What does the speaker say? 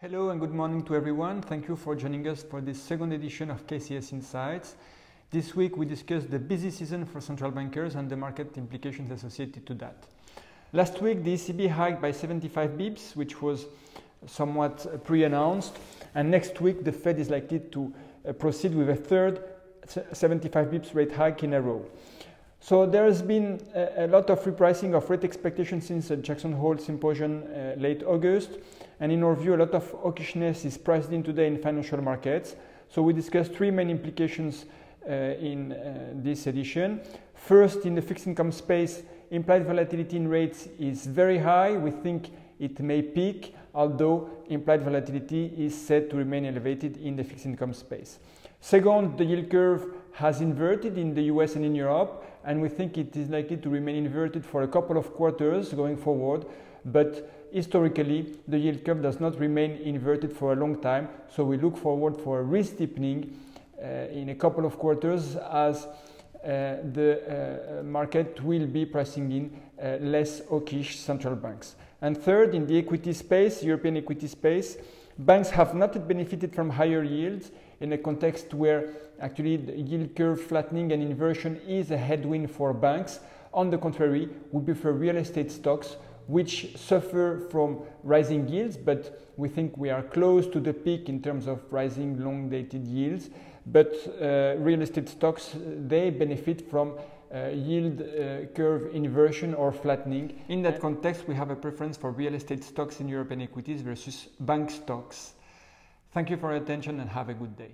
Hello and good morning to everyone. Thank you for joining us for this second edition of KCS Insights. This week we discuss the busy season for central bankers and the market implications associated to that. Last week the ECB hiked by 75 bips, which was somewhat pre-announced, and next week the Fed is likely to uh, proceed with a third 75 bips rate hike in a row. So there has been a, a, lot of repricing of rate expectations since the Jackson Hole symposium uh, late August. And in our view, a lot of hawkishness is priced in today in financial markets. So we discussed three main implications uh, in uh, this edition. First, in the fixed income space, implied volatility in rates is very high. We think it may peak, although implied volatility is said to remain elevated in the fixed income space. Second, the yield curve has inverted in the US and in Europe, and we think it is likely to remain inverted for a couple of quarters going forward. But historically, the yield curve does not remain inverted for a long time, so we look forward for a re-steepening uh, in a couple of quarters as uh, the uh, market will be pricing in uh, less hawkish central banks. And third, in the equity space, European equity space, banks have not benefited from higher yields in a context where actually the yield curve flattening and inversion is a headwind for banks. On the contrary, we prefer real estate stocks which suffer from rising yields, but we think we are close to the peak in terms of rising long dated yields. But uh, real estate stocks, they benefit from uh, yield uh, curve inversion or flattening. In that context, we have a preference for real estate stocks in European equities versus bank stocks. Thank you for your attention and have a good day.